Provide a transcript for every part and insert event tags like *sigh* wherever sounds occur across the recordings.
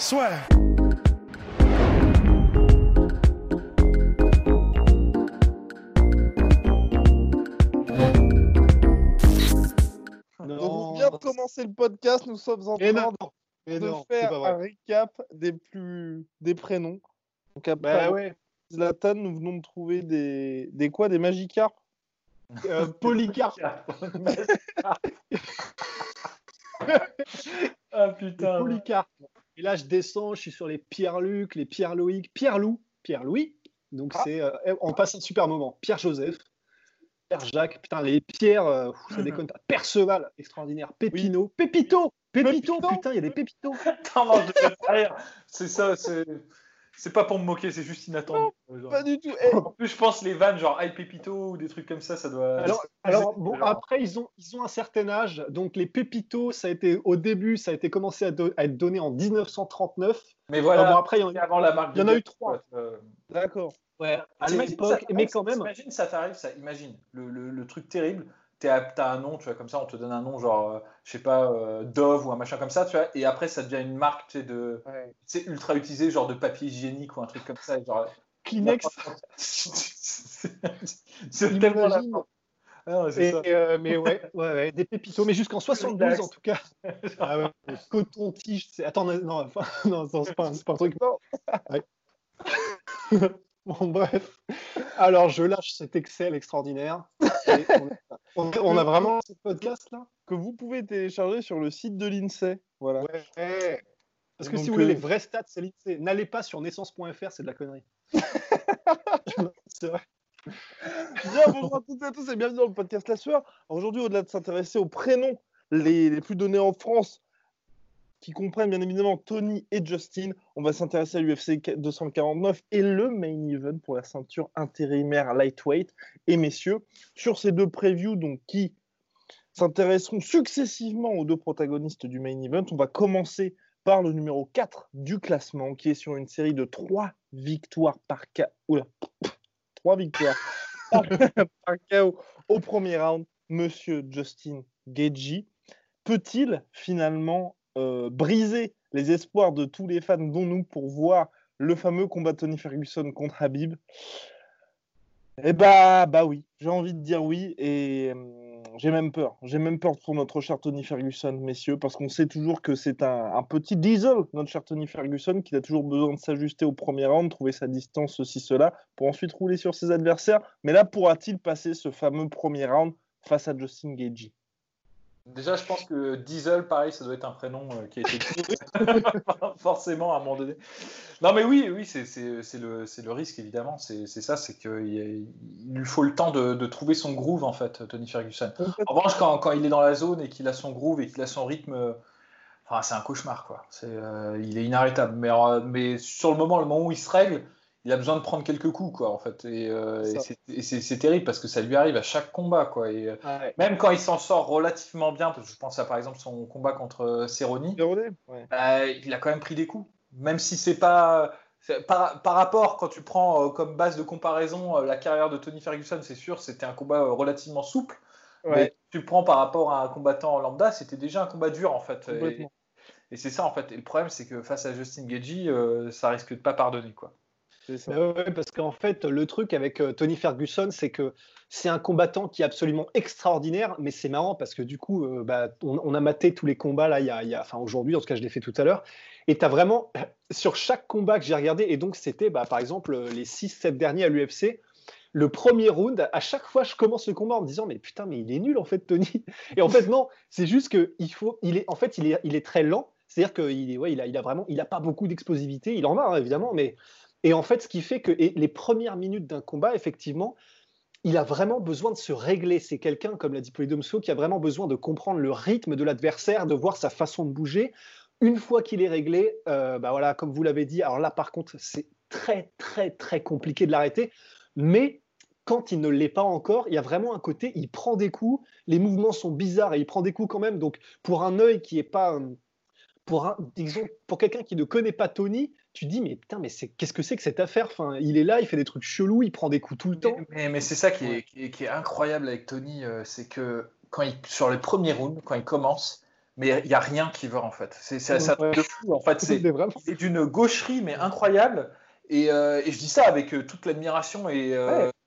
Soit. Donc, on vient de commencer le podcast, nous sommes en train non, de, faire un récap des plus des prénoms. Donc après Bah ouais. Zlatan, nous venons de trouver des des quoi des Magikarp. Euh, Polycarpe. *laughs* *laughs* Ah putain. Polycarpe. Et là, je descends, je suis sur les Pierre-Luc, les Pierre-Loïc, Pierre-Loup, Pierre-Louis. Donc, Ah. c'est, euh, on passe un super moment. Pierre-Joseph, Pierre-Jacques, putain, les Pierre, euh, ça *laughs* déconne pas. Perceval, extraordinaire. Pépino, Pépito, Pépito, Pépito. putain, il y a des Pépitos. *laughs* C'est ça, c'est. C'est pas pour me moquer, c'est juste inattendu. Genre. Pas du tout. Eh, En plus, je pense les vannes genre Hi Pépito ou des trucs comme ça, ça doit. Alors, alors bon, genre- après, ils ont, ils ont un certain âge. Donc, les Pépitos, ça a été, au début, ça a été commencé à, do- à être donné en 1939. Mais voilà, bon, après, il y en avant la marque. il y en a eu trois. euh. D'accord. Ouais, à l'époque, mais quand même. Imagine ça t'arrive, ça. Imagine le, le- le truc terrible. T'as un nom, tu vois, comme ça, on te donne un nom, genre, euh, je sais pas, euh, Dove ou un machin comme ça, tu vois, et après ça devient une marque, tu sais, de, Ouais. tu sais, ultra utilisée, genre de papier hygiénique ou un truc comme ça, et genre. *laughs* Kleenex. *laughs* c'est tellement la. Ah Et, ça. euh, mais ouais, ouais, ouais, des pépitos, mais jusqu'en *laughs* 72 en tout cas. Ah ouais, coton-tige, c'est. Attends, non, non, non, non, c'est pas, un- c'est pas un truc. Ouais. *laughs* bon, bref. Alors, je lâche cet Excel extraordinaire. Et on, a vraiment ce podcast là? Que vous pouvez télécharger sur le site de l'INSEE. Voilà. Ouais. Parce que Donc, si vous voulez euh, les vrais stats, c'est l'INSEE. N'allez pas sur naissance.fr, c'est de la connerie. *laughs* c'est vrai. Bien, bonjour à toutes et à tous et bienvenue dans le podcast La Sueur. Aujourd'hui, au-delà de s'intéresser aux prénoms les, les plus donnés en France, qui comprennent bien évidemment Tony et Justin, on va s'intéresser à l'UFC 249 et le main event pour la ceinture intérimaire lightweight. Et messieurs, sur ces deux previews donc, qui s'intéresseront successivement aux deux protagonistes du main event, on va commencer par le numéro 4 du classement, qui est sur une série de 3 victoires par KO. Oula, 3 victoires *laughs* par KO au premier round, Monsieur Justin Gagey. Peut-il finalement euh, briser les espoirs de tous les fans, dont nous, pour voir le fameux combat Tony Ferguson contre Habib Eh bah, bah oui, j'ai envie de dire oui, et hum, j'ai même peur. J'ai même peur pour notre cher Tony Ferguson, messieurs, parce qu'on sait toujours que c'est un, petit diesel, notre cher Tony Ferguson, qu'il a toujours besoin de s'ajuster au premier round, trouver sa distance, ceci, cela, pour ensuite rouler sur ses adversaires. Mais là, pourra-t-il passer ce fameux premier round face à Justin Gagey? Déjà, je pense que Diesel, pareil, ça doit être un prénom euh, qui a été *laughs* forcément à un moment donné. Non, mais oui, oui, c'est le, le risque, évidemment. C'est ça, c'est qu'il lui faut le temps de, de trouver son groove, en fait, Tony Ferguson. En revanche, quand, quand il est dans la zone et qu'il a son groove et qu'il a son rythme, enfin, c'est un cauchemar, quoi. Euh, il est inarrêtable. Mais, euh, mais sur le moment, le moment où il se règle, il a besoin de prendre quelques coups, quoi, en fait. Et, euh, C'est et terrible parce que ça lui arrive à chaque combat, quoi. Et, euh, Ouais. même quand il s'en sort relativement bien, parce que je pense à par exemple son combat contre euh, Cerrone, Ouais. bah, il a quand même pris des coups. Même si c'est pas. Par, par rapport, quand tu prends euh, comme base de comparaison euh, la carrière de Tony Ferguson, c'est sûr, c'était un combat relativement souple. Ouais. Mais tu le prends par rapport à un combattant lambda, c'était déjà un combat dur en fait. Et, c'est ça en fait. Et le problème, c'est que face à Justin Gagey, ça risque de pas pardonner quoi. Ça. Bah ouais, parce qu'en fait, le truc avec euh, Tony Ferguson, c'est que c'est un combattant qui est absolument extraordinaire, mais c'est marrant parce que du coup, euh, bah, on, a maté tous les combats là, y a, enfin aujourd'hui, en tout cas, je l'ai fait tout à l'heure, et tu as vraiment, *clears throat* sur chaque combat que j'ai regardé, et donc c'était bah, par exemple euh, les 6-7 derniers à l'UFC, le premier round, à chaque fois, je commence le combat en me disant, mais putain, mais il est nul en fait, Tony. *laughs* Et en fait, non, c'est juste que il faut, il est, en fait, il est, très lent. C'est-à-dire qu'il est, ouais, il a vraiment, il a pas beaucoup d'explosivité. Il en a hein, évidemment, mais et en fait, ce qui fait que les premières minutes d'un combat, effectivement, il a vraiment besoin de se régler. C'est quelqu'un, comme l'a dit Polydomso, qui a vraiment besoin de comprendre le rythme de l'adversaire, de voir sa façon de bouger. Une fois qu'il est réglé, euh, bah voilà, comme vous l'avez dit, alors là par contre, c'est très très très compliqué de l'arrêter. Mais quand il ne l'est pas encore, il y a vraiment un côté, il prend des coups, les mouvements sont bizarres et il prend des coups quand même. Donc pour un œil qui est pas, pour un, disons, pour quelqu'un qui ne connaît pas Tony, tu dis mais putain mais c'est qu'est-ce que c'est que cette affaire? Enfin il est là il fait des trucs chelous il prend des coups tout le temps. mais, mais, c'est ça qui est, qui, est, incroyable avec Tony euh, c'est que quand il sur les premiers rounds quand il commence mais il y a rien qui va en fait. C'est ça de fou en fait. *laughs* C'est d'une gaucherie mais incroyable. Et, euh, et, je dis ça avec euh, toute l'admiration et,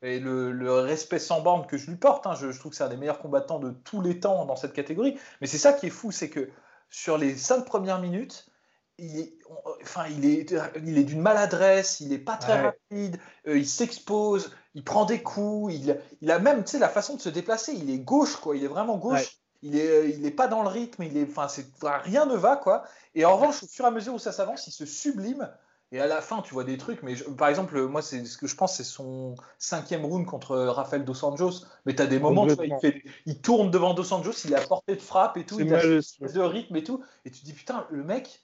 et le, respect sans borne que je lui porte hein. je, je, trouve que c'est un des meilleurs combattants de tous les temps dans cette catégorie. Mais c'est ça qui est fou c'est que sur les cinq premières minutes il est, enfin, il est, il est d'une maladresse, il n'est pas très rapide, euh, il s'expose, il prend des coups, il, il a même, tu sais, la façon de se déplacer, il est gauche, quoi, il est vraiment gauche, il est, euh, il est pas dans le rythme, il est, enfin, c'est, rien ne va, quoi. Et en revanche, au fur et à mesure où ça s'avance, il se sublime. Et à la fin, tu vois des trucs, mais par exemple, moi, c'est ce que je pense, c'est son cinquième round contre Rafael Dos Anjos. Mais tu as des moments, tu vois, il, fait, il, tourne devant Dos Anjos, il est à portée de frappe et tout, il a de rythme et tout. Et tu te dis, putain, le mec,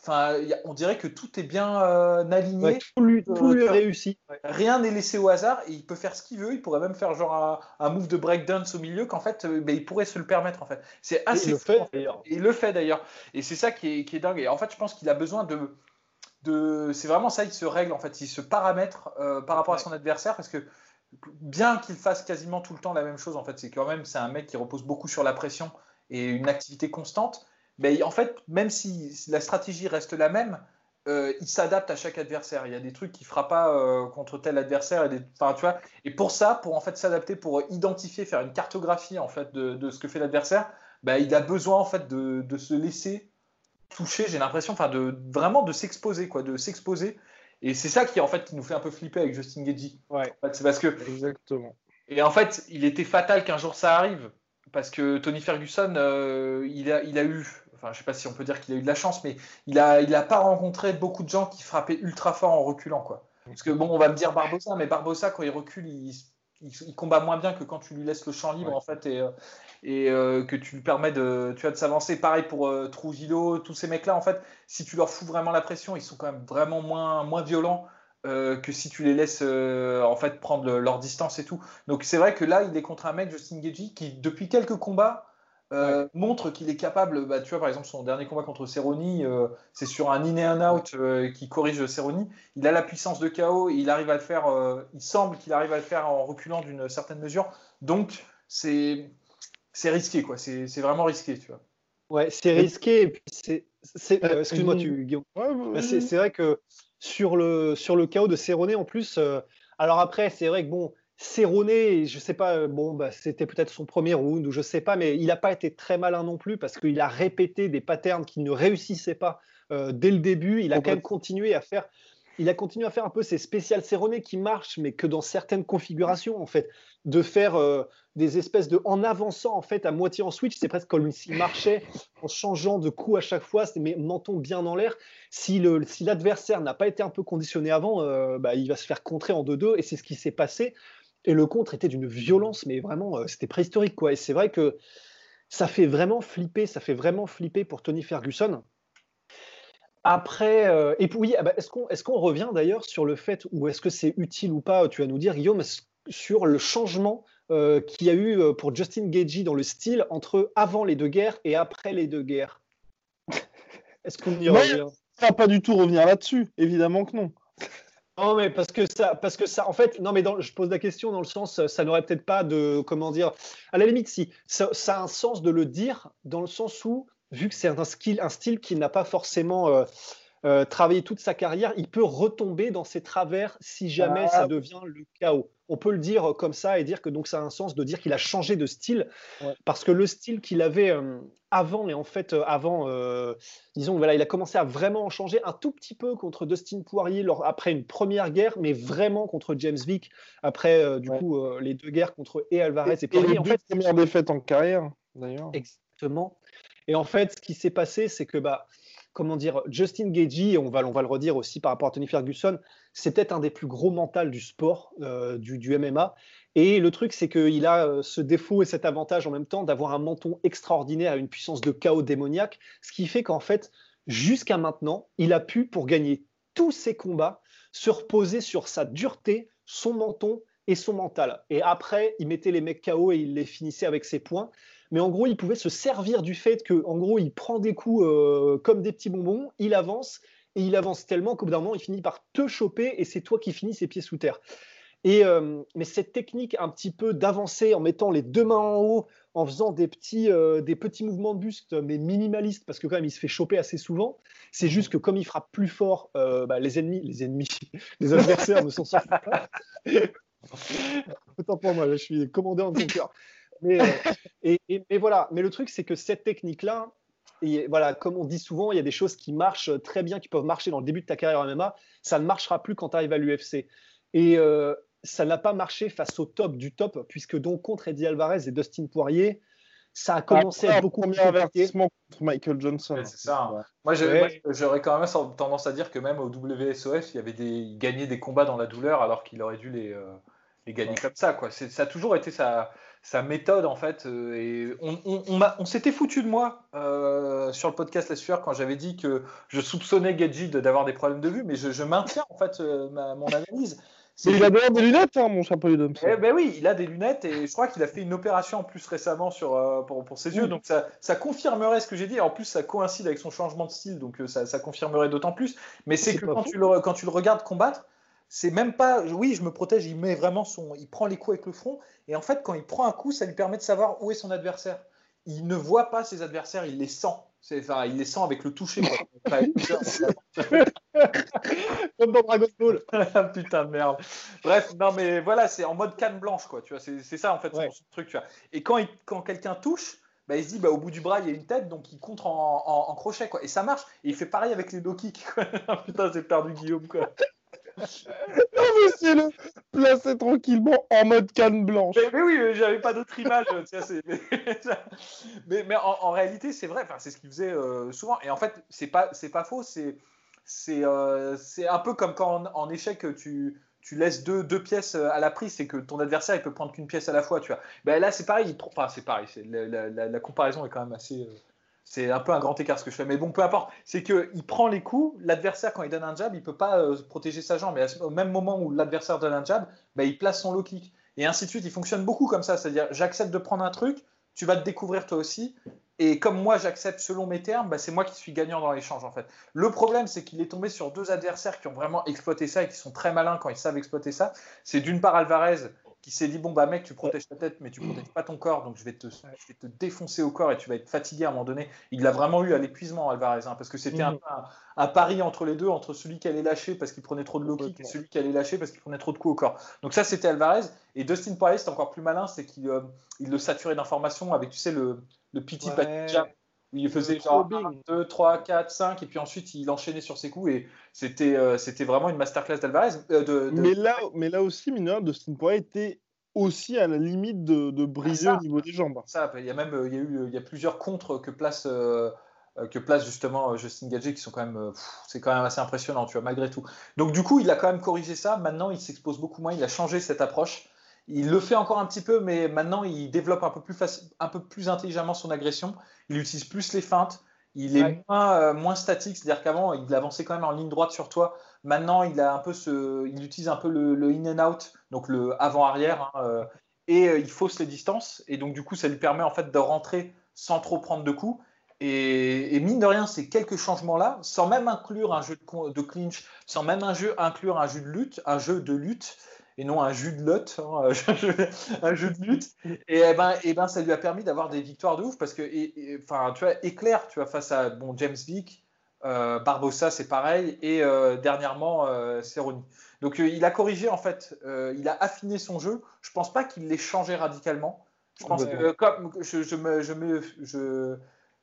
Enfin, on dirait que tout est bien euh, aligné. tout lui, est réussi. Rien n'est laissé au hasard et il peut faire ce qu'il veut. Il pourrait même faire genre un, move de breakdance au milieu qu'en fait, euh, ben, il pourrait se le permettre en fait. C'est assez. il le fait d'ailleurs. Il le fait d'ailleurs. Et c'est ça qui est, dingue. Et en fait, je pense qu'il a besoin de. de... C'est vraiment ça, il se règle en fait. Il se paramètre euh, par rapport à son adversaire parce que bien qu'il fasse quasiment tout le temps la même chose en fait, c'est quand même c'est un mec qui repose beaucoup sur la pression et une activité constante mais en fait, même si la stratégie reste la même, euh, il s'adapte à chaque adversaire. Il y a des trucs qu'il ne fera pas euh, contre tel adversaire. Et, des, tu vois, et pour ça, pour en fait s'adapter, pour identifier, faire une cartographie en fait de, de ce que fait l'adversaire, bah, il a besoin en fait de, de se laisser toucher. J'ai l'impression, enfin, de vraiment de s'exposer, quoi, de s'exposer. Et c'est ça qui en fait qui nous fait un peu flipper avec Justin Gagey. Ouais. c'est parce que exactement. Et en fait, il était fatal qu'un jour ça arrive parce que Tony Ferguson, euh, il, a, il a eu enfin, je sais pas si on peut dire qu'il a eu de la chance, mais il n'a il a pas rencontré beaucoup de gens qui frappaient ultra fort en reculant. Quoi. Parce que bon, on va me dire Barbosa, mais Barbosa, quand il recule, il, il, combat moins bien que quand tu lui laisses le champ libre, en fait, et, euh, et euh, que tu lui permets de, tu de s'avancer. Pareil pour euh, Trujillo, tous ces mecs-là, en fait, si tu leur fous vraiment la pression, ils sont quand même vraiment moins, moins violents. que si tu les laisses en fait prendre leur distance et tout. Donc c'est vrai que là, il est contre un mec, Justin Gagey, qui depuis quelques combats euh, montre qu'il est capable, bah, tu vois par exemple son dernier combat contre Cerrone, euh, c'est sur un in et un out euh, qui corrige Cerrone, il a la puissance de KO, et il arrive à le faire, il semble qu'il arrive à le faire en reculant d'une certaine mesure, donc c'est c'est risqué quoi, c'est vraiment risqué tu vois. Ouais, c'est risqué et puis c'est, excuse-moi tu Guillaume, bah, c'est vrai que sur le sur le KO de Cerrone en plus, alors après c'est vrai que bon Cerrone, je sais pas, euh, bon, bah, c'était peut-être son premier round ou je sais pas, mais il n'a pas été très malin non plus parce qu'il a répété des patterns qui ne réussissaient pas euh, dès le début. Il a quand même continué à faire il a continué à faire un peu ces spéciales serronnées qui marchent, mais que dans certaines configurations, en fait, de faire euh, des espèces de. En avançant, en fait, à moitié en switch, c'est presque comme s'il marchait en changeant de coup à chaque fois, mais menton bien dans l'air. Si l'adversaire si n'a pas été un peu conditionné avant, bah, il va se faire contrer en 2-2, et c'est ce qui s'est passé. Et le contre était d'une violence, mais vraiment, euh, c'était préhistorique, quoi. Et c'est vrai que ça fait vraiment flipper, ça fait vraiment flipper pour Tony Ferguson. Après, euh, et puis oui, ah bah, est-ce qu'on est revient d'ailleurs sur le fait, ou est-ce que c'est utile ou pas, tu vas nous dire, Guillaume, sur le changement euh, qu'il y a eu euh, pour Justin Gagey dans le style entre avant les deux guerres et après les deux guerres? *laughs* Est-ce qu'on y revient? On va pas du tout revenir là-dessus, évidemment que non. Non, mais parce que ça, parce que ça, en fait, non, mais je pose la question dans le sens, ça n'aurait peut-être pas de, comment dire, à la limite, si, ça, a un sens de le dire, dans le sens où vu que c'est un, style qu'il n'a pas forcément euh, euh, travaillé toute sa carrière, il peut retomber dans ses travers si jamais ça ah. devient le chaos. On peut le dire comme ça et dire que donc ça a un sens de dire qu'il a changé de style parce que le style qu'il avait euh, avant et en fait avant, disons voilà, il a commencé à vraiment changer un tout petit peu contre Dustin Poirier après une première guerre, mais vraiment contre James Vick après du coup les deux guerres contre et Alvarez et, Poirier. Et en fait, première défaite en carrière d'ailleurs. Exactement. Et en fait, ce qui s'est passé, c'est que, bah, comment dire, Justin Gagey, on va, le redire aussi par rapport à Tony Ferguson, c'est peut-être un des plus gros mentales du sport, euh, du, MMA. Et le truc, c'est qu'il a euh, ce défaut et cet avantage en même temps d'avoir un menton extraordinaire à une puissance de chaos démoniaque, ce qui fait qu'en fait, jusqu'à maintenant, il a pu, pour gagner tous ses combats, se reposer sur sa dureté, son menton et son mental. Et après, il mettait les mecs KO et il les finissait avec ses points. Mais en gros, il pouvait se servir du fait que, en gros, il prend des coups euh, comme des petits bonbons, il avance et il avance tellement qu'au bout d'un moment, il finit par te choper et c'est toi qui finis ses pieds sous terre. Et, euh, mais cette technique un petit peu d'avancer en mettant les deux mains en haut, en faisant des petits, euh, des petits mouvements de buste, mais minimalistes, parce que quand même il se fait choper assez souvent, c'est juste que comme il frappe plus fort, euh, bah, les ennemis, les ennemis, *laughs* les adversaires ne s'en sortent pas. *laughs* Autant pour moi, je suis commandé en ton cœur. Mais, *laughs* et, et, voilà, mais le truc c'est que cette technique-là, et voilà, comme on dit souvent, il y a des choses qui marchent très bien, qui peuvent marcher dans le début de ta carrière en MMA, ça ne marchera plus quand tu arrives à l'UFC. Et ça n'a pas marché face au top du top, puisque donc contre Eddie Alvarez et Dustin Poirier, ça a commencé à beaucoup mieux avertissement contre Michael Johnson. c'est ça. Moi, j'aurais quand même tendance à dire que même au WSOF, il y avait des, il gagnait des combats dans la douleur alors qu'il aurait dû les, euh, les gagner comme ça. Quoi. Ça a toujours été sa, sa méthode en fait. Euh, et on, on, on, s'était foutu de moi euh, sur le podcast La Sueur quand j'avais dit que je soupçonnais Gadji d'avoir des problèmes de vue, mais je, je maintiens en fait mon analyse. *laughs* Il a des lunettes, hein, mon chapeau d'homme. Eh ben oui, il a des lunettes et je crois qu'il a fait une opération en plus récemment sur, euh, pour, pour, ses yeux. Donc ça, ça, confirmerait ce que j'ai dit. En plus, ça coïncide avec son changement de style, donc euh, ça, ça confirmerait d'autant plus. Mais c'est que quand tu, le, quand tu le regardes combattre, c'est même pas. Oui, je me protège, il met vraiment son. Il prend les coups avec le front. Et en fait, quand il prend un coup, ça lui permet de savoir où est son adversaire. Il ne voit pas ses adversaires, il les sent. Enfin, il les sent avec le toucher. *laughs* Comme dans Dragon Ball. *laughs* Putain de merde. Bref, non mais voilà, c'est en mode canne blanche, quoi. Tu vois, c'est ça en fait son, truc. Tu vois. Et quand, quand quelqu'un touche, bah, il se dit bah, au bout du bras il y a une tête, donc il contre en, crochet, quoi. Et ça marche. Et il fait pareil avec les low kicks. *laughs* Putain, j'ai perdu Guillaume, quoi. Non mais c'est le placer tranquillement en mode canne blanche. Mais, oui, j'avais pas d'autre image. *laughs* mais, mais en, réalité, c'est vrai. Enfin, c'est ce qu'il faisait euh, souvent. Et en fait, c'est pas c'est pas faux. C'est c'est euh, un peu comme quand en, échec tu tu laisses deux, deux, pièces à la prise, c'est que ton adversaire il peut prendre qu'une pièce à la fois, tu vois. Ben là c'est pareil, enfin, c'est pareil, la, la, la, comparaison est quand même assez, euh, c'est un peu un grand écart ce que je fais, mais bon peu importe. C'est que il prend les coups, l'adversaire quand il donne un jab, il peut pas protéger sa jambe, mais au même moment où l'adversaire donne un jab, ben, il place son low kick et ainsi de suite. Il fonctionne beaucoup comme ça, c'est-à-dire j'accepte de prendre un truc, tu vas te découvrir toi aussi, et comme moi, j'accepte selon mes termes, bah, c'est moi qui suis gagnant dans l'échange en fait. Le problème, c'est qu'il est tombé sur deux adversaires qui ont vraiment exploité ça et qui sont très malins quand ils savent exploiter ça. C'est d'une part Alvarez qui s'est dit bon bah mec tu protèges ta tête mais tu protèges pas ton corps donc je vais te, je vais te défoncer au corps et tu vas être fatigué à un moment donné. Il l'a vraiment eu à l'épuisement Alvarez hein, parce que c'était un, mhm. un, pari entre les deux entre celui qui allait lâcher parce qu'il prenait trop de low kick et celui qui allait lâcher parce qu'il prenait trop de coups au corps. Donc ça c'était Alvarez et Dustin Poirier c'était encore plus malin c'est qu'il euh, il le saturait d'informations avec tu sais le le petit ouais. Où il faisait genre 1, 2, 3, 4, 5 et puis ensuite il enchaînait sur ses coups et c'était euh, c'était vraiment une masterclass d'Alvarez. Euh, de, Mais, là, mais là aussi, mineur, Dustin Poirier était aussi à la limite de, de briser au niveau des jambes. Ça, il y a même il y a eu il y a plusieurs contres que place euh, que place justement Justin Gagé qui sont quand même c'est quand même assez impressionnant tu vois malgré tout. Donc du coup il a quand même corrigé ça. Maintenant il s'expose beaucoup moins. Il a changé cette approche. Il le fait encore un petit peu, mais maintenant il développe un peu plus, un peu plus intelligemment son agression. Il utilise plus les feintes. Il est moins, euh, moins, statique, c'est-à-dire qu'avant il avançait quand même en ligne droite sur toi. Maintenant il a un peu ce, il utilise un peu le, in and out, donc le avant-arrière, hein, euh, et euh, il fausse les distances. Et donc du coup ça lui permet en fait de rentrer sans trop prendre de coups. Et, mine de rien, ces quelques changements-là, sans même inclure un jeu de, de, clinch, sans même un jeu, inclure un jeu de lutte, un jeu de lutte, et non un jus de lutte, hein, *laughs* un jeu de lutte. Et, eh ben, et eh ben, ça lui a permis d'avoir des victoires de ouf parce que, enfin, tu vois, éclair, tu vois, face à bon James Vick, euh, Barbossa, c'est pareil, et euh, dernièrement euh, Cerrone. Donc il a corrigé en fait, il a affiné son jeu. Je pense pas qu'il l'ait changé radicalement. Je pense que comme je, je me, je me je,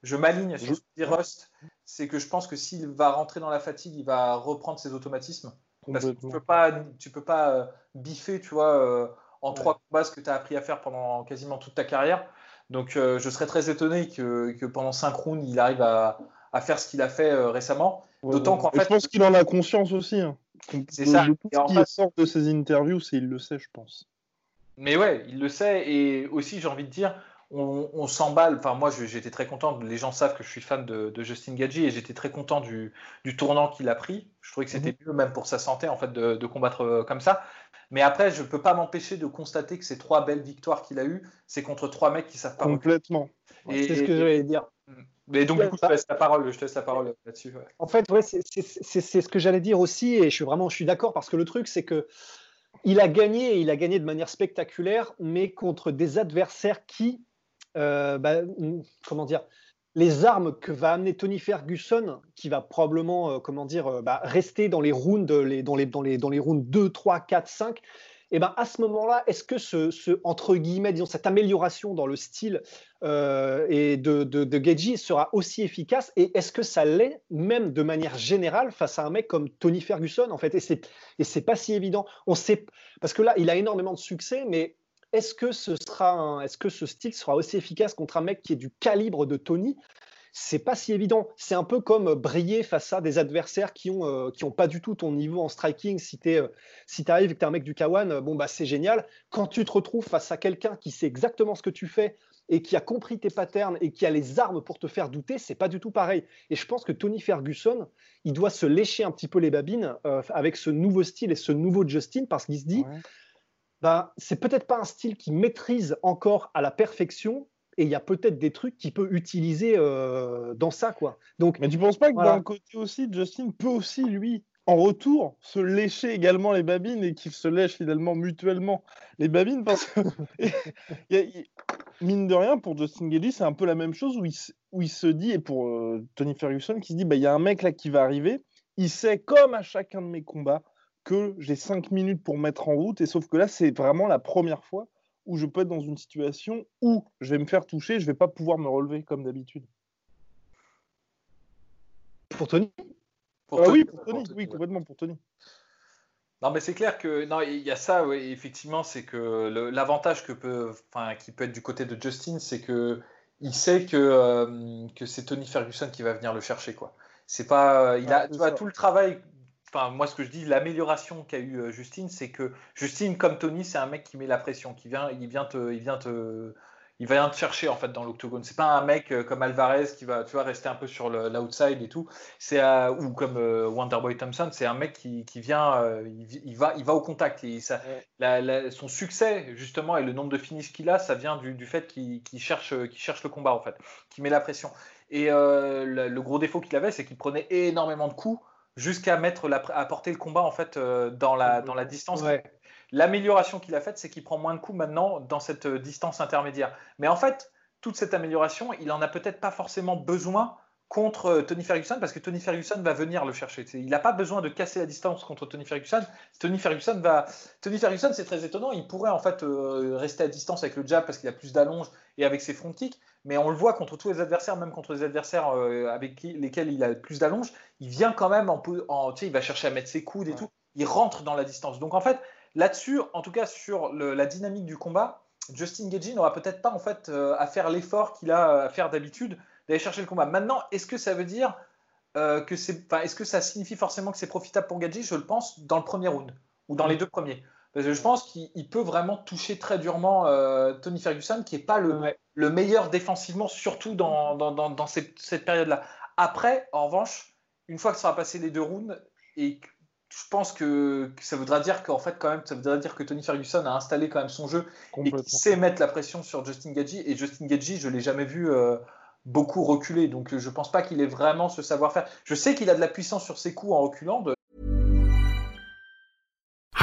je m'aligne sur ce que dit Rust, c'est que je pense que s'il va rentrer dans la fatigue, il va reprendre ses automatismes. Parce que tu peux pas, tu peux pas euh, biffer, tu vois, euh, en trois combats ce que tu as appris à faire pendant quasiment toute ta carrière. Donc, euh, je serais très étonné que, que, pendant cinq rounds, il arrive à, à faire ce qu'il a fait récemment. D'autant qu'en fait, je pense qu'il en a conscience aussi. Hein. C'est ça. ce qui sort de ses interviews, c'est il le sait, je pense. Mais ouais, il le sait. Et aussi, j'ai envie de dire, on, s'emballe. Enfin, moi, j'étais très content. Les gens savent que je suis fan de, Justin Gaggi et j'étais très content du, tournant qu'il a pris. Je trouvais que c'était mhm. mieux, même pour sa santé, en fait, de, combattre euh, comme ça. Mais après, je ne peux pas m'empêcher de constater que ces trois belles victoires qu'il a eues, c'est contre trois mecs qui savent pas. Complètement. C'est ce que j'allais dire. Mais donc, du coup, je te laisse la parole, je te laisse la parole là-dessus. En fait, ouais, c'est ce que j'allais dire aussi, et je suis vraiment je suis d'accord parce que le truc, c'est que il a gagné, et il a gagné de manière spectaculaire, mais contre des adversaires qui, euh, bah, comment dire, les armes que va amener Tony Ferguson, qui va probablement, euh, comment dire, euh, bah, rester dans les rounds, dans, les, dans, les, dans les rounds 2, 3, 4, 5, et ben à ce moment-là, est-ce que ce, entre guillemets, disons, cette amélioration dans le style et de, de, de sera aussi efficace? Et est-ce que ça l'est même de manière générale face à un mec comme Tony Ferguson en fait? Et c'est et c'est pas si évident. On sait parce que là, il a énormément de succès, mais est-ce que ce style sera aussi efficace contre un mec qui est du calibre de Tony? C'est pas si évident. C'est un peu comme briller face à des adversaires qui ont, euh, pas du tout ton niveau en striking. Si tu euh, si arrives et que tu un mec du Kawan, euh, bon bah c'est génial. Quand tu te retrouves face à quelqu'un qui sait exactement ce que tu fais et qui a compris tes patterns et qui a les armes pour te faire douter, c'est pas du tout pareil. Et je pense que Tony Ferguson, il doit se lécher un petit peu les babines avec ce nouveau style et ce nouveau Justin parce qu'il se dit, bah, c'est peut-être pas un style qu'il maîtrise encore à la perfection, et il y a peut-être des trucs qu'il peut utiliser euh, dans ça, quoi. Donc, mais tu penses pas que d'un côté aussi, Justin peut aussi lui, en retour, se lécher également les babines et qu'ils se lèchent finalement mutuellement les babines? Parce que *laughs* mine de rien pour Justin Gagey, c'est un peu la même chose où il, où il se dit et pour euh, Tony Ferguson qui se dit bah il y a un mec là qui va arriver, il sait comme à chacun de mes combats que j'ai 5 minutes pour mettre en route, et sauf que là, c'est vraiment la première fois où je peux être dans une situation où je vais me faire toucher, je vais pas pouvoir me relever comme d'habitude. Pour Tony? Ah Oui, pour Tony, oui, complètement pour Tony. Non, mais c'est clair que non, il y a ça, effectivement, c'est que l'avantage que peut, enfin, qui peut être du côté de Justin, c'est que il sait que, euh, que c'est Tony Ferguson qui va venir le chercher, quoi. C'est pas, il a, tu vois, tout le travail moi, ce que je dis, l'amélioration qu'a eu euh, Justine, c'est que Justine, comme Tony, c'est un mec qui met la pression, qui vient, il vient te, il vient te, il va te chercher en fait dans l'octogone. C'est pas un mec euh, comme Alvarez qui va, tu vois, rester un peu sur l'outside et tout. C'est euh, ou comme Wonderboy Thompson, c'est un mec qui, vient, il, va, il va au contact et ça, son succès justement et le nombre de finishes qu'il a, ça vient du, fait qu'il cherche, cherche le combat en fait, qui met la pression. Et le, gros défaut qu'il avait, c'est qu'il prenait énormément de coups jusqu'à mettre la, à porter le combat en fait euh, dans, la, dans la distance. L'amélioration qu'il a faite, c'est qu'il prend moins de coups maintenant dans cette euh, distance intermédiaire. Mais en fait, toute cette amélioration, il en a peut-être pas forcément besoin contre euh, Tony Ferguson parce que Tony Ferguson va venir le chercher. Il n'a pas besoin de casser la distance contre Tony Ferguson. Tony Ferguson va. Tony Ferguson, c'est très étonnant. Il pourrait en fait rester à distance avec le jab parce qu'il a plus d'allonge et avec ses front kicks mais on le voit contre tous les adversaires, même contre les adversaires euh, avec lesquels il a plus d'allonge, il vient quand même en, en tu sais, il va chercher à mettre ses coudes et tout, il rentre dans la distance. Donc en fait, là-dessus, en tout cas sur la dynamique du combat, Justin Gagey n'aura peut-être pas en fait euh, à faire l'effort qu'il a à faire d'habitude d'aller chercher le combat. Maintenant, est-ce que ça veut dire euh, que c'est, est-ce que ça signifie forcément que c'est profitable pour Gagey Je le pense dans le premier round ou dans les deux premiers. Parce que je pense qu'il peut vraiment toucher très durement Tony Ferguson, qui n'est pas le, le meilleur défensivement, surtout dans, dans, cette, période-là. Après, en revanche, une fois que ça sera passé les deux rounds, et je pense que, ça voudra dire qu'en fait, quand même, ça voudra dire que Tony Ferguson a installé quand même son jeu et qu'il sait mettre la pression sur Justin Gaggi. Et Justin Gaggi, je ne l'ai jamais vu euh, beaucoup reculer, donc je ne pense pas qu'il ait vraiment ce savoir-faire. Je sais qu'il a de la puissance sur ses coups en reculant.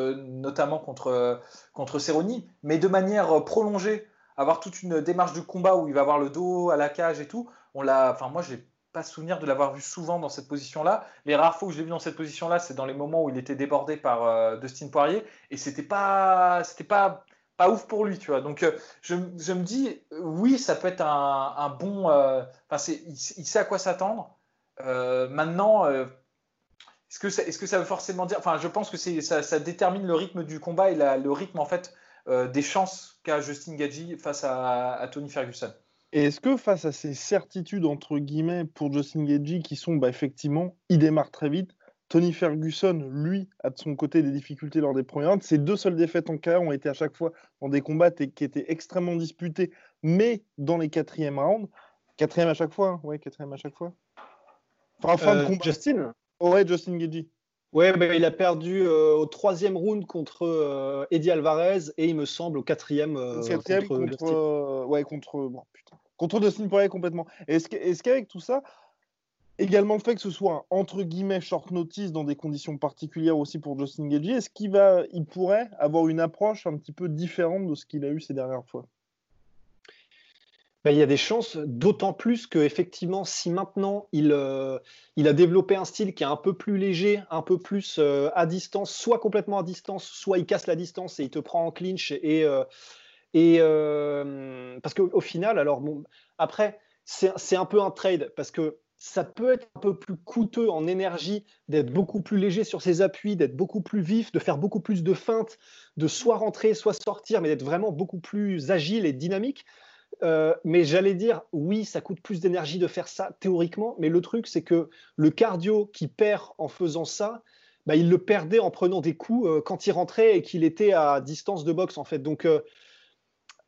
Euh, notamment contre, contre Cerrone, mais de manière euh, prolongée, avoir toute une démarche de combat où il va avoir le dos à la cage et tout. On l'a, enfin moi j'ai pas souvenir de l'avoir vu souvent dans cette position-là. Les rares fois où je l'ai vu dans cette position-là, c'est dans les moments où il était débordé par euh, Dustin Poirier, et c'était pas, c'était pas, pas ouf pour lui, tu vois. Donc, euh, je, je, me dis, oui, ça peut être un, bon. Enfin, il, il, sait à quoi s'attendre. maintenant, est-ce que, ça, est-ce que ça veut forcément dire. Enfin, je pense que c'est, ça, ça, détermine le rythme du combat et la, le rythme, en fait, des chances qu'a Justin Gaggi face à, à Tony Ferguson. Et est-ce que face à ces certitudes, entre guillemets, pour Justin Gagey, qui sont bah, effectivement, il démarre très vite, Tony Ferguson, lui, a de son côté des difficultés lors des premières rounds. Ses deux seules défaites en carrière ont été à chaque fois dans des combats qui étaient extrêmement disputés, mais dans les quatrièmes rounds. Quatrième à chaque fois, hein. ouais, quatrième à chaque fois. Enfin, fin de euh, combat. Justin? Ouais, Justin Gagey. Ouais, bah, il a perdu euh, au troisième round contre euh, Eddie Alvarez et il me semble au quatrième, quatrième contre, contre ouais, contre bon, putain, contre Dustin Poirier complètement. Est-ce qu'avec tout ça, également le fait que ce soit un, entre guillemets short notice dans des conditions particulières aussi pour Justin Gagey, est-ce qu'il va, il pourrait avoir une approche un petit peu différente de ce qu'il a eu ces dernières fois? Ben, il y a des chances, d'autant plus que effectivement, si maintenant il, euh, il a développé un style qui est un peu plus léger, un peu plus euh, à distance, soit complètement à distance, soit il casse la distance et il te prend en clinch et, euh, et euh, parce qu'au final, alors après, c'est un peu un trade parce que ça peut être un peu plus coûteux en énergie d'être beaucoup plus léger sur ses appuis, d'être beaucoup plus vif, de faire beaucoup plus de feintes, de soit rentrer, soit sortir, mais d'être vraiment beaucoup plus agile et dynamique. Euh, mais j'allais dire, oui, ça coûte plus d'énergie de faire ça théoriquement, mais le truc, c'est que le cardio qui perd en faisant ça, bah, il le perdait en prenant des coups euh, quand il rentrait et qu'il était à distance de boxe, en fait. Donc,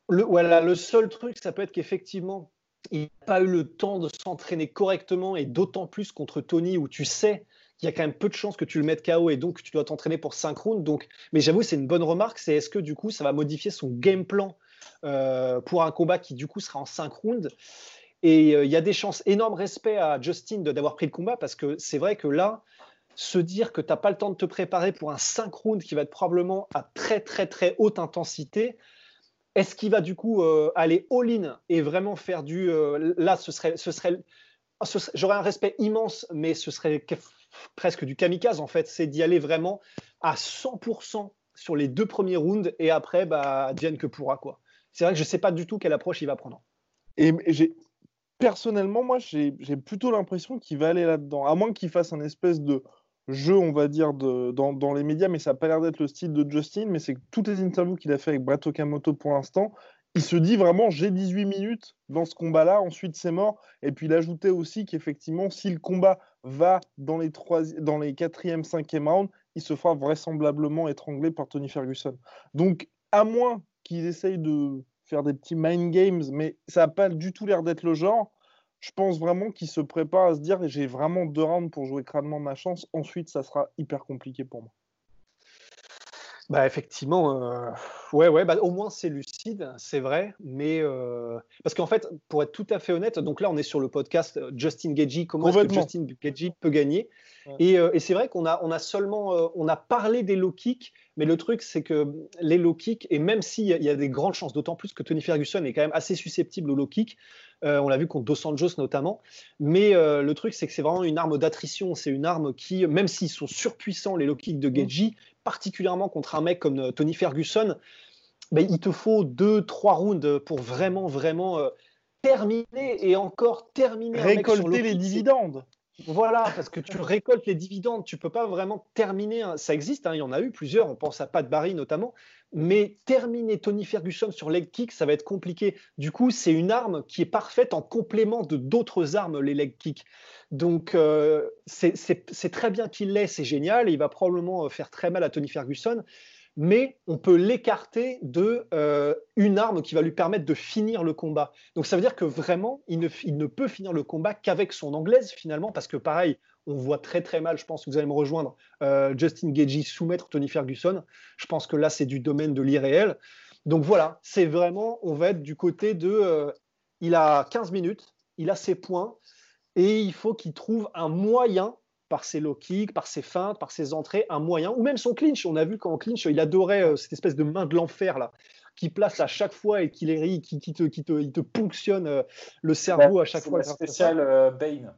le, voilà, le seul truc, ça peut être qu'effectivement, il n'a pas eu le temps de s'entraîner correctement et d'autant plus contre Tony où tu sais qu'il y a quand même peu de chances que tu le mettes KO et donc tu dois t'entraîner pour 5 rounds. Donc, mais j'avoue, c'est une bonne remarque. C'est est-ce que du coup, ça va modifier son game plan euh, pour un combat qui du coup sera en 5 rounds Et euh, il y a des chances, énorme respect à Justin d'avoir pris le combat parce que c'est vrai que là, se dire que tu n'as pas le temps de te préparer pour un 5 rounds qui va être probablement à très très très haute intensité, est-ce qu'il va du coup euh, aller all-in et vraiment faire du. Euh, là, ce serait. Ce serait, J'aurais un respect immense, mais ce serait presque du kamikaze en fait. C'est d'y aller vraiment à 100% sur les deux premiers rounds et après, bah, Diane que pourra quoi. C'est vrai que je ne sais pas du tout quelle approche il va prendre. Et personnellement, moi, j'ai plutôt l'impression qu'il va aller là-dedans, à moins qu'il fasse un espèce de jeu, on va dire, dans, les médias, mais ça n'a pas l'air d'être le style de Justin, mais c'est que toutes les interviews qu'il a fait avec Brett Okamoto pour l'instant, il se dit vraiment j'ai 18 minutes dans ce combat-là, ensuite c'est mort. Et puis il ajoutait aussi qu'effectivement, si le combat va dans les, dans les 4e, 5e rounds, il se fera vraisemblablement étrangler par Tony Ferguson. Donc, à moins qu'il essaye de faire des petits mind games, mais ça n'a pas du tout l'air d'être le genre, je pense vraiment qu'il se prépare à se dire j'ai vraiment deux rounds pour jouer crânement ma chance. Ensuite, ça sera hyper compliqué pour moi. Bah effectivement, euh, ouais, ouais, bah, au moins c'est lucide, c'est vrai, mais euh, parce qu'en fait, pour être tout à fait honnête, donc là on est sur le podcast euh, Justin Gagey, comment est-ce que Justin Gagey peut gagner? Et, et c'est vrai qu'on a, on a seulement, on a parlé des low kicks, mais le truc c'est que les low kicks, et même s'il y, y, a des grandes chances, d'autant plus que Tony Ferguson est quand même assez susceptible aux low kicks, euh, on l'a vu contre Dos Anjos notamment. Mais euh, le truc, c'est que c'est vraiment une arme d'attrition. C'est une arme qui, même s'ils sont surpuissants, les low kicks de Geji, particulièrement contre un mec comme euh, Tony Ferguson, ben, il te faut deux, trois rounds pour vraiment, vraiment terminer et encore terminer. Récolter les dividendes. Voilà, parce que tu récoltes les dividendes, tu peux pas vraiment terminer. Ça existe, hein, il y en a eu plusieurs, on pense à Pat Barry notamment, mais terminer Tony Ferguson sur leg kick, ça va être compliqué. Du coup, c'est une arme qui est parfaite en complément de d'autres armes, les leg kicks. Donc, euh, c'est très bien qu'il l'ait, c'est génial, et il va probablement euh, faire très mal à Tony Ferguson mais on peut l'écarter de euh, une arme qui va lui permettre de finir le combat. Donc ça veut dire que vraiment, il ne, peut finir le combat qu'avec son anglaise finalement, parce que pareil, on voit très très mal, je pense que vous allez me rejoindre, euh, Justin Gagey soumettre Tony Ferguson. Je pense que là, c'est du domaine de l'irréel. Donc voilà, c'est vraiment, on va être du côté de, euh, il a 15 minutes, il a ses points, et il faut qu'il trouve un moyen par ses low kicks, par ses feintes, par ses entrées, un moyen, ou même son clinch. On a vu qu'en clinch, il adorait euh, cette espèce de main de l'enfer là, qui place à chaque fois et qui, les, qui, qui, te, qui te, il te ponctionne euh, le cerveau à chaque fois. spécial euh, Bane.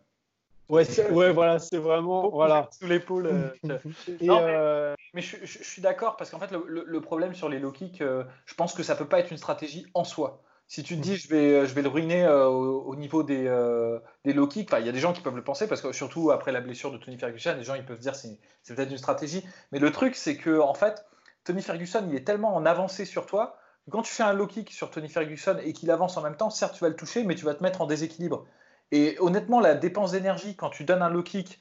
Ouais, ouais, voilà, c'est vraiment voilà. sous l'épaule. *laughs* Mais, je, suis d'accord parce qu'en fait, le, problème sur les low kicks, je pense que ça peut pas être une stratégie en soi. Si tu te dis je vais, je vais le ruiner au, niveau des, des low kicks, il y a des gens qui peuvent le penser parce que surtout après la blessure de Tony Ferguson, les gens ils peuvent dire c'est c'est peut-être une stratégie. Mais le truc c'est que en fait, Tony Ferguson il est tellement en avancée sur toi que quand tu fais un low kick sur Tony Ferguson et qu'il avance en même temps, certes tu vas le toucher, mais tu vas te mettre en déséquilibre. Et honnêtement, la dépense d'énergie, quand tu donnes un low kick,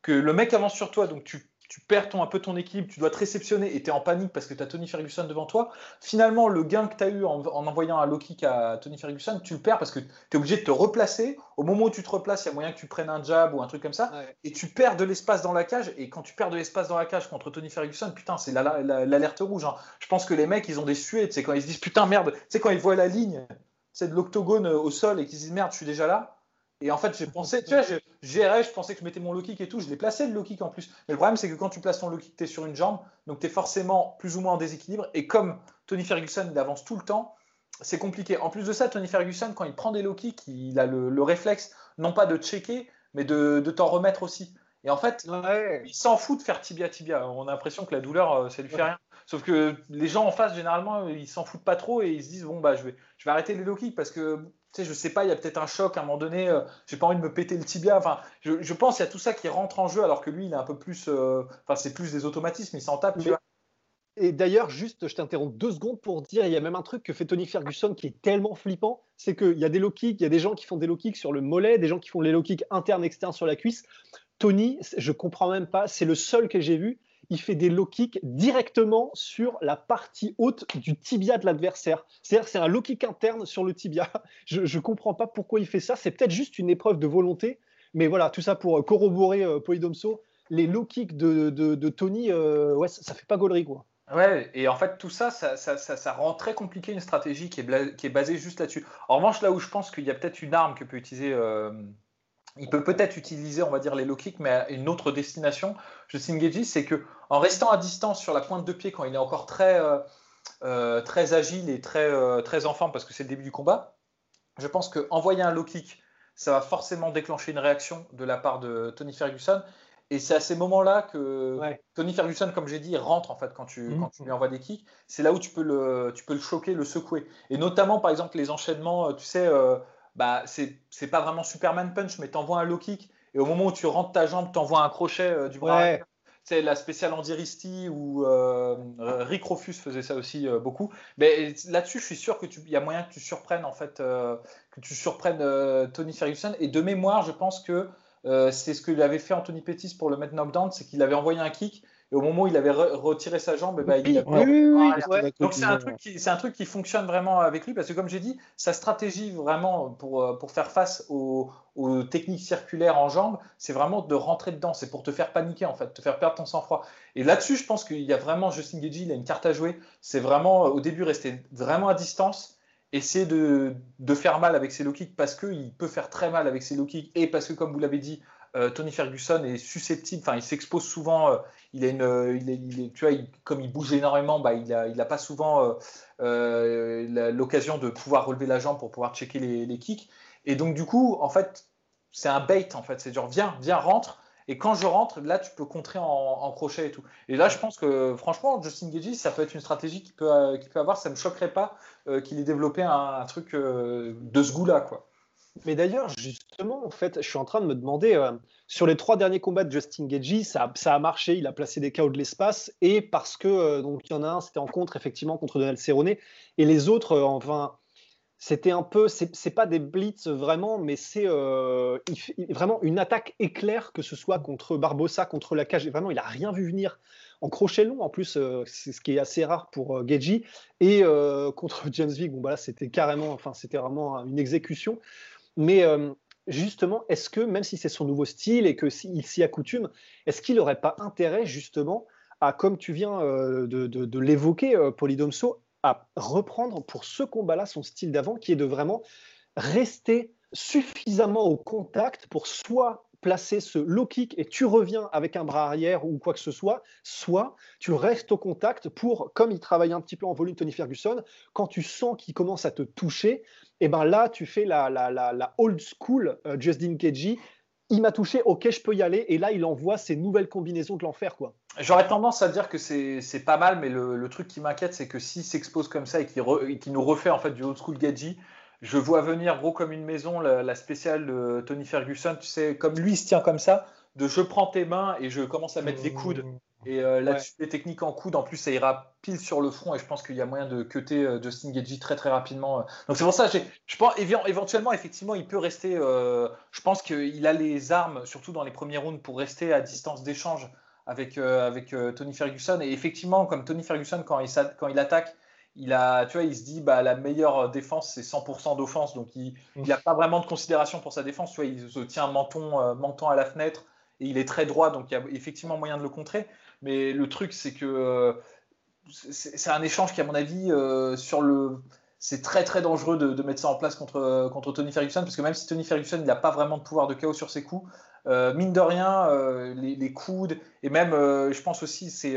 que le mec avance sur toi, donc tu, perds ton, un peu ton équipe, tu dois te réceptionner et tu es en panique parce que tu as Tony Ferguson devant toi, finalement, le gain que tu as eu en, envoyant un low kick à Tony Ferguson, tu le perds parce que tu es obligé de te replacer. Au moment où tu te replaces, il y a moyen que tu prennes un jab ou un truc comme ça, et tu perds de l'espace dans la cage. Et quand tu perds de l'espace dans la cage contre Tony Ferguson, putain, c'est l'alerte rouge. Hein. Je pense que les mecs, ils ont des suées, c'est quand ils se disent putain, merde, c'est quand ils voient la ligne, c'est de l'octogone au sol et qu'ils se disent merde, je suis déjà là et en fait, j'ai pensé, tu vois, je, je pensais que je mettais mon low kick et tout, je l'ai placé le low kick en plus. Mais le problème, c'est que quand tu places ton low kick, tu es sur une jambe, donc tu es forcément plus ou moins en déséquilibre. Et comme Tony Ferguson, il avance tout le temps, c'est compliqué. En plus de ça, Tony Ferguson, quand il prend des low kicks, il a le, réflexe, non pas de checker, mais de, t'en remettre aussi. Et en fait, il s'en fout de faire tibia-tibia. On a l'impression que la douleur, euh, ça lui fait rien. Sauf que les gens en face, généralement, ils s'en foutent pas trop et ils se disent bon bah je vais, je vais arrêter les low kicks parce que tu sais, je sais pas, il y a peut-être un choc à un moment donné. Euh, j'ai pas envie de me péter le tibia. Enfin, je, je pense qu'il y a tout ça qui rentre en jeu alors que lui, il est un peu plus, euh, enfin c'est plus des automatismes, il s'en tape. Tu vois. Et d'ailleurs, juste, je t'interromps deux secondes pour dire, il y a même un truc que fait Tony Ferguson qui est tellement flippant, c'est qu'il y a des low kicks, il y a des gens qui font des low kicks sur le mollet, des gens qui font les low kicks internes, externes sur la cuisse. Tony, je comprends même pas, c'est le seul que j'ai vu il fait des low kicks directement sur la partie haute du tibia de l'adversaire. C'est-à-dire c'est un low kick interne sur le tibia. *laughs* Je ne comprends pas pourquoi il fait ça. C'est peut-être juste une épreuve de volonté. Mais voilà, tout ça pour corroborer euh. Les low kicks de, Tony, euh, ouais, ça, ne fait pas gaulerie. Ouais, et en fait, tout ça ça, ça, rend très compliqué une stratégie qui est, qui est basée juste là-dessus. En revanche, là où je pense qu'il y a peut-être une arme que peut utiliser euh, il peut peut-être utiliser, on va dire, les low kicks, mais à une autre destination. Justin Gagey, c'est que en restant à distance sur la pointe de pied quand il est encore très, euh, euh, très agile et très, euh, très enfant, parce que c'est le début du combat, je pense qu'envoyer un low kick, ça va forcément déclencher une réaction de la part de Tony Ferguson. Et c'est à ces moments-là que Tony Ferguson, comme j'ai dit, rentre en fait quand tu, mhm. quand tu lui envoies des kicks. C'est là où tu peux, le, tu peux le choquer, le secouer. Et notamment, par exemple, les enchaînements, tu sais, bah, c'est pas vraiment Superman Punch, mais t'envoies un low kick et au moment où tu rentres ta jambe, t'envoies un crochet euh, du bras. C'est la spéciale Andiristi où euh, Rick Rofus faisait ça aussi euh, beaucoup. Mais là-dessus, je suis sûr que y a moyen que tu surprennes en fait, que tu surprennes Tony Ferguson. Et de mémoire, je pense que c'est ce que lui avait fait Anthony Pettis pour le mettre knockdown, c'est qu'il avait envoyé un kick et au moment où il avait retiré sa jambe, bah, il a Donc c'est un, truc qui, un truc qui fonctionne vraiment avec lui parce que comme j'ai dit, sa stratégie vraiment pour, euh, pour faire face aux, techniques circulaires en jambe, c'est vraiment de rentrer dedans, c'est pour te faire paniquer en fait, te faire perdre ton sang-froid. Et là-dessus, je pense qu'il y a vraiment Justin Gagey, il a une carte à jouer. C'est vraiment au début rester vraiment à distance essayer de, de, faire mal avec ses low kicks parce qu'il peut faire très mal avec ses low kicks et parce que, comme vous l'avez dit, euh, Tony Ferguson est susceptible, enfin il s'expose souvent, euh, euh, il tu vois, comme il bouge énormément, bah, il n'a il a pas souvent l'occasion de pouvoir relever la jambe pour pouvoir checker les, kicks. Et donc du coup, en fait, c'est un bait en fait, c'est genre viens, viens rentre. Et quand je rentre, là, tu peux contrer en, crochet et tout. Et là, je pense que, franchement, Justin Gagey, ça peut être une stratégie qu'il peut, peut avoir. Ça ne me choquerait pas qu'il ait développé un, un truc de ce goût-là, quoi. Mais d'ailleurs, justement, en fait, je suis en train de me demander, euh, sur les trois derniers combats de Justin Gagey, ça, a marché, il a placé des KO de l'espace, et parce que, euh, donc il y en a un, c'était en contre, effectivement, contre Donald Cerrone, et les autres, euh, enfin, c'était un peu, c'est pas des blitz vraiment, mais c'est vraiment une attaque éclair, que ce soit contre Barbossa, contre la cage, vraiment, il a rien vu venir en crochet long, en plus, c'est ce qui est assez rare pour euh, et contre James Vick, bon, bah c'était carrément, enfin, c'était vraiment une exécution. Mais euh, justement, est-ce que, même si c'est son nouveau style et qu'il s'y accoutume, est-ce qu'il n'aurait pas intérêt justement à, comme tu viens euh, de, l'évoquer, euh, Polydomso, à reprendre pour ce combat-là son style d'avant, qui est de vraiment rester suffisamment au contact pour soit placer ce low kick et tu reviens avec un bras arrière ou quoi que ce soit, soit tu restes au contact pour, comme il travaille un petit peu en volume Tony Ferguson, quand tu sens qu'il commence à te toucher, et eh ben là tu fais la, la, la, old school euh, Justin Keji il m'a touché, ok, je peux y aller. Et là, il envoie ses nouvelles combinaisons de l'enfer, quoi. J'aurais tendance à dire que c'est pas mal, mais le, truc qui m'inquiète, c'est que s'il s'expose comme ça et qu'il nous refait en fait du old school Gadji, je vois venir gros comme une maison la, spéciale de Tony Ferguson, tu sais, comme lui il se tient comme ça, de je prends tes mains et je commence à mettre les coudes. Et euh, là-dessus, les techniques en coude, en plus, ça ira pile sur le front et je pense qu'il y a moyen de cuter euh, Justin Gagey très très rapidement. Donc c'est pour ça, je pense éventuellement, effectivement, il peut rester. Euh, je pense qu'il a les armes, surtout dans les premiers rounds, pour rester à distance d'échange avec, avec Tony Ferguson. Et effectivement, comme Tony Ferguson, quand il, quand il attaque, il, a, tu vois, il se dit bah, la meilleure défense, c'est 100% d'offense. Donc il n'a pas vraiment de considération pour sa défense. Tu vois, il se tient menton, menton à la fenêtre et il est très droit. Donc il y a effectivement moyen de le contrer. Mais le truc, c'est que euh, c'est un échange qui, à mon avis, euh, sur le. C'est très très dangereux de, mettre ça en place contre, contre Tony Ferguson, parce que même si Tony Ferguson n'a pas vraiment de pouvoir de chaos sur ses coups, euh, mine de rien, les, coudes, et même, je pense aussi, c'est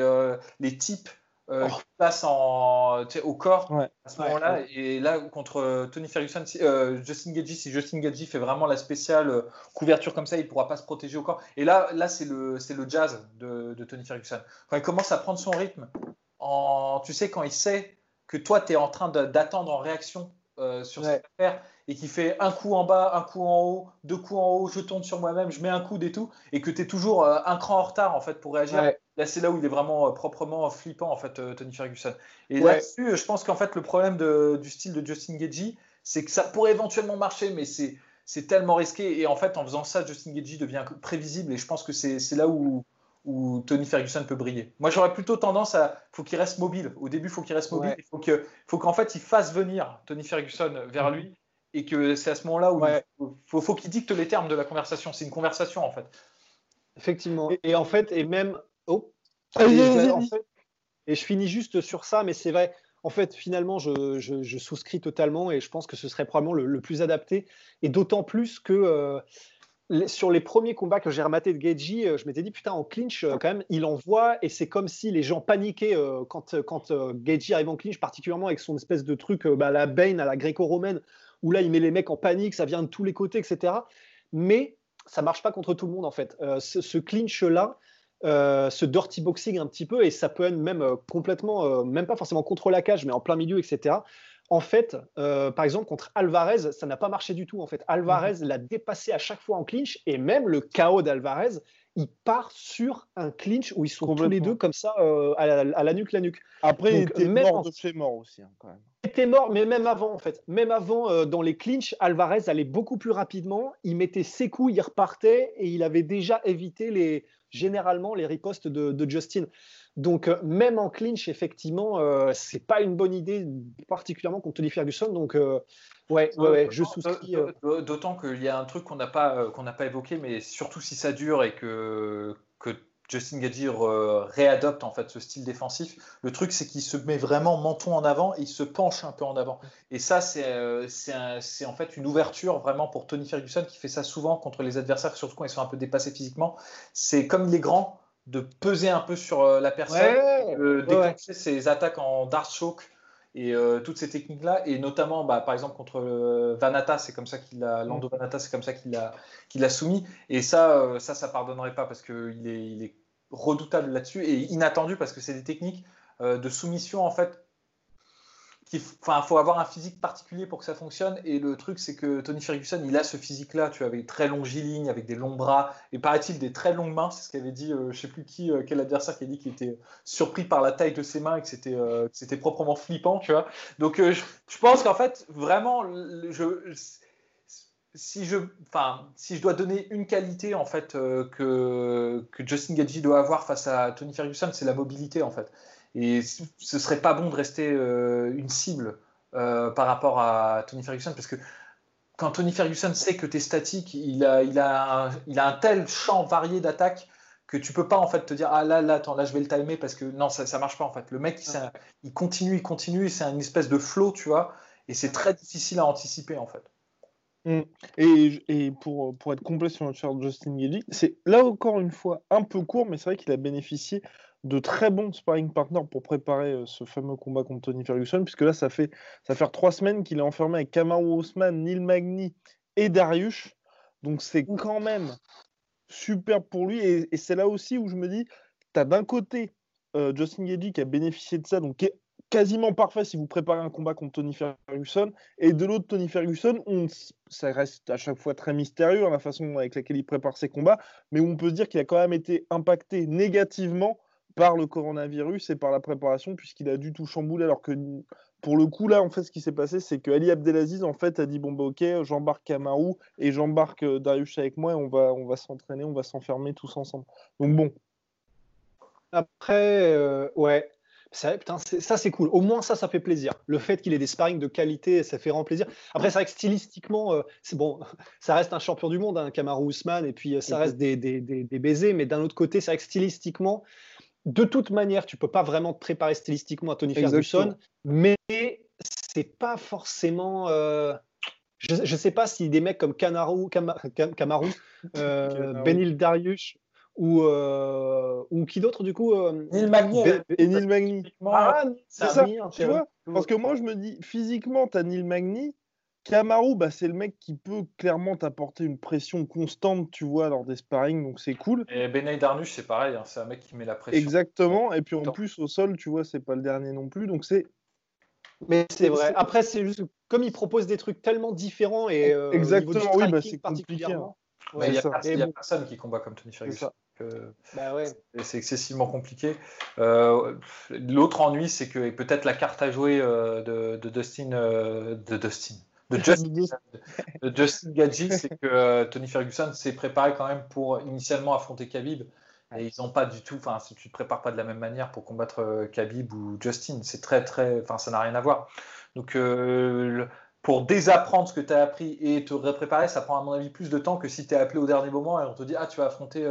les types euh, oh. passe en, au corps à ce moment-là. Et là, contre Tony Ferguson, euh, Justin Gagey, si Justin Gagey fait vraiment la spéciale euh, couverture comme ça, il ne pourra pas se protéger au corps. Et là, là c'est le, le jazz de, de, Tony Ferguson. Quand il commence à prendre son rythme, en, tu sais, quand il sait que toi, tu es en train d'attendre en réaction euh, sur cette affaire et qui fait un coup en bas, un coup en haut, deux coups en haut, je tourne sur moi-même, je mets un coup et tout, et que tu es toujours un cran en retard en fait pour réagir. Là, c'est là où il est vraiment euh, proprement flippant, en fait, euh, Tony Ferguson. Et là-dessus, je pense qu'en fait, le problème du style de Justin Gagey, c'est que ça pourrait éventuellement marcher, mais c'est, c'est tellement risqué. Et en fait, en faisant ça, Justin Gagey devient prévisible. Et je pense que c'est, là où, où Tony Ferguson peut briller. Moi, j'aurais plutôt tendance à. faut qu'il reste mobile. Au début, il faut qu'il reste mobile. Il faut, que, faut qu'en fait, il fasse venir Tony Ferguson vers lui. Et que c'est à ce moment-là où il faut, faut qu'il dicte les termes de la conversation. C'est une conversation, en fait. Effectivement. Et en fait, et même Oh. Et, je finis juste sur ça, mais c'est vrai. En fait, finalement, je, souscris totalement et je pense que ce serait probablement le, plus adapté. Et d'autant plus que euh, sur les premiers combats que j'ai rematé de Geji, euh, je m'étais dit, putain, en clinch, euh, quand même, il envoie et c'est comme si les gens paniquaient quand, quand Geji arrive en clinch, particulièrement avec son espèce de truc, bah, la Bane à la gréco-romaine, où là, il met les mecs en panique, ça vient de tous les côtés, etc. Mais ça marche pas contre tout le monde, en fait. ce clinch-là, euh, ce dirty boxing un petit peu, et ça peut être même euh, complètement, euh, même pas forcément contre la cage, mais en plein milieu, etc. En fait, par exemple, contre Alvarez, ça n'a pas marché du tout. En fait, Alvarez mhm. l'a dépassé à chaque fois en clinch, et même le chaos d'Alvarez, il part sur un clinch où ils sont tous les deux comme ça à, la, nuque, la nuque. Après, il était mort de chez mort aussi, hein, quand même. Il était mort, mais même avant, en fait. Même avant, dans les clinches, Alvarez allait beaucoup plus rapidement. Il mettait ses coups, il repartait, et il avait déjà évité les, généralement les ripostes de, Justin. Donc, euh, même en clinch, effectivement, euh, c'est pas une bonne idée, particulièrement contre Tony Ferguson. Donc, euh, ouais, ouais, je souscris. D'autant qu'il y a un truc qu'on n'a pas, qu'on n'a pas évoqué, mais surtout si ça dure et que, que Justin Gagey réadopte en fait ce style défensif. Le truc, c'est qu'il se met vraiment menton en avant et il se penche un peu en avant. Et ça, c'est c'est en fait une ouverture vraiment pour Tony Ferguson qui fait ça souvent contre les adversaires, surtout quand ils sont un peu dépassés physiquement. C'est comme il est grand, de peser un peu sur euh, la personne, de déclencher ses attaques en dart choke et euh, toutes ces techniques là et notamment bah, par exemple contre euh, Vanata c'est comme ça qu'il a Lando mm. Vanata c'est comme ça qu'il a qu'il a soumis et ça ça ça pardonnerait pas parce que il est, il est redoutable là-dessus et inattendu parce que c'est des techniques de soumission en fait Enfin, faut avoir un physique particulier pour que ça fonctionne. Et le truc, c'est que Tony Ferguson, il a ce physique-là, tu vois, avec très longiligne, avec des longs bras, et paraît-il des très longues mains. C'est ce qu'avait dit, euh, je sais plus qui, euh, quel adversaire qui a dit qu'il était surpris par la taille de ses mains et que c'était, euh, c'était proprement flippant, tu vois. Donc, je, je, pense qu'en fait, vraiment, je, si je, enfin, si je dois donner une qualité en fait que, que Justin Gagey doit avoir face à Tony Ferguson, c'est la mobilité en fait. Et ce serait pas bon de rester euh, une cible euh, par rapport à Tony Ferguson parce que quand Tony Ferguson sait que tu es statique, il a, il, a un, il a un tel champ varié d'attaques que tu peux pas en fait te dire ah là là attends là je vais le timer parce que non ça ça marche pas en fait le mec il continue il continue c'est une espèce de flow tu vois et c'est très difficile à anticiper en fait. Et, et, pour, pour être complet sur notre Justin Gagey, c'est là encore une fois un peu court, mais c'est vrai qu'il a bénéficié de très bons sparring partners pour préparer euh, ce fameux combat contre Tony Ferguson, puisque là, ça fait, ça fait trois semaines qu'il est enfermé avec Kamaru Osman, Neil Magny et Darius. Donc c'est quand même super pour lui. Et, c'est là aussi où je me dis, tu as d'un côté euh, Justin Gagey qui a bénéficié de ça, donc qui est quasiment parfait si vous préparez un combat contre Tony Ferguson. Et de l'autre, Tony Ferguson, on, ça reste à chaque fois très mystérieux hein, la façon avec laquelle il prépare ses combats, mais on peut se dire qu'il a quand même été impacté négativement par le coronavirus et par la préparation, puisqu'il a dû tout chambouler, alors que pour le coup, là, en fait, ce qui s'est passé, c'est que Ali Abdelaziz, en fait, a dit bon, bah, ok, j'embarque Kamarou et j'embarque euh, Darius avec moi et on va, on va s'entraîner, on va s'enfermer tous ensemble. Donc, bon. Après, euh, ouais. Ça, ça c'est cool. Au moins ça, ça fait plaisir. Le fait qu'il ait des sparring de qualité, ça fait vraiment plaisir. Après, c'est vrai que stylistiquement, euh, c'est bon, *laughs* ça reste un champion du monde, un hein, Kamaru Usman, et puis ça reste des, des, des, des baisers. Mais d'un autre côté, c'est vrai que stylistiquement, de toute manière, tu peux pas vraiment te préparer stylistiquement à Tony Ferguson, mais c'est pas forcément. Euh, je, ne sais pas si des mecs comme Kamaru, euh, *laughs* Benil Darius ou, euh, ou qui d'autre du coup Neil Magny. Et Neil Magny. Ah, c'est ça, tu vois? Parce que moi je me dis, physiquement, tu as Neil Magny, Kamaru, bah, c'est le mec qui peut clairement t'apporter une pression constante, tu vois, lors des sparring, donc c'est cool. Et Benay Darnush, c'est pareil, hein, c'est un mec qui met la pression. Exactement, et puis en plus, au sol, tu vois, c'est pas le dernier non plus, donc c'est. Mais c'est vrai. Après, c'est juste comme il propose des trucs tellement différents et. Euh, Exactement, oui, bah, c'est compliqué. Hein. il n'y a, personne qui combat comme Tony Ferguson. Bah ouais. C'est excessivement compliqué. Euh, l'autre ennui, c'est que peut-être la carte à jouer euh, de, de, Dustin, de Dustin, de Justin, Gadji, c'est que euh, Tony Ferguson s'est préparé quand même pour initialement affronter Khabib. Et ils n'ont pas du tout, enfin, si tu te prépares pas de la même manière pour combattre euh, Khabib ou Justin, c'est très, très, enfin, ça n'a rien à voir. Donc, euh, pour désapprendre ce que tu as appris et te repréparer, ça prend à mon avis plus de temps que si tu es appelé au dernier moment et on te dit, ah, tu vas affronter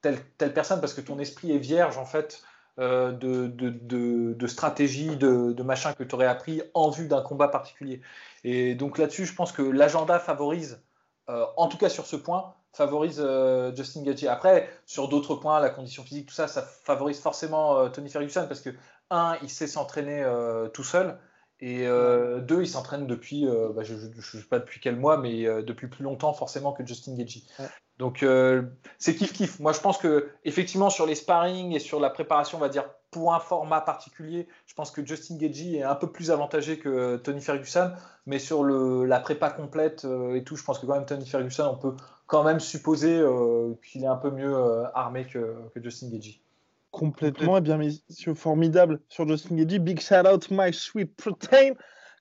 telle, personne parce que ton esprit est vierge, en fait, euh, de, de, de, stratégie, de, machin que tu aurais appris en vue d'un combat particulier. Et donc là-dessus, je pense que l'agenda favorise, euh, en tout cas sur ce point, favorise euh, Justin Gaethje. Après, sur d'autres points, la condition physique, tout ça, ça favorise forcément Tony Ferguson parce que, un, il sait s'entraîner tout seul. Et deux, il s'entraîne depuis, bah, je ne sais pas depuis quel mois, mais depuis plus longtemps forcément que Justin Gaethje. Donc euh, c'est kiff kiff. Moi je pense que effectivement sur les sparring et sur la préparation, on va dire pour un format particulier, je pense que Justin Gagey est un peu plus avantagé que Tony Ferguson, mais sur le, la prépa complète euh, et tout, je pense que quand même Tony Ferguson, on peut quand même supposer euh, qu'il est un peu mieux armé que, Justin Gagey. Complètement, et eh bien messieurs, formidable sur Justin Gagey. Big shout out my sweet protein.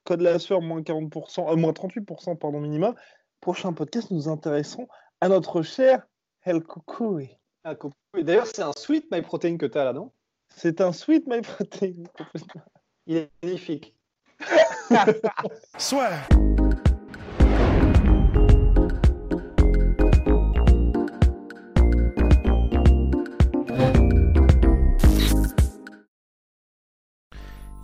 Code la sueur moins 40%, moins 38% pardon minimum. Prochain podcast, nous intéressons à notre cher El Kukui. Ah, D'ailleurs, c'est un sweet My Protein que tu as là, non? C'est un sweet My Protein. Il est magnifique. *laughs* Soit.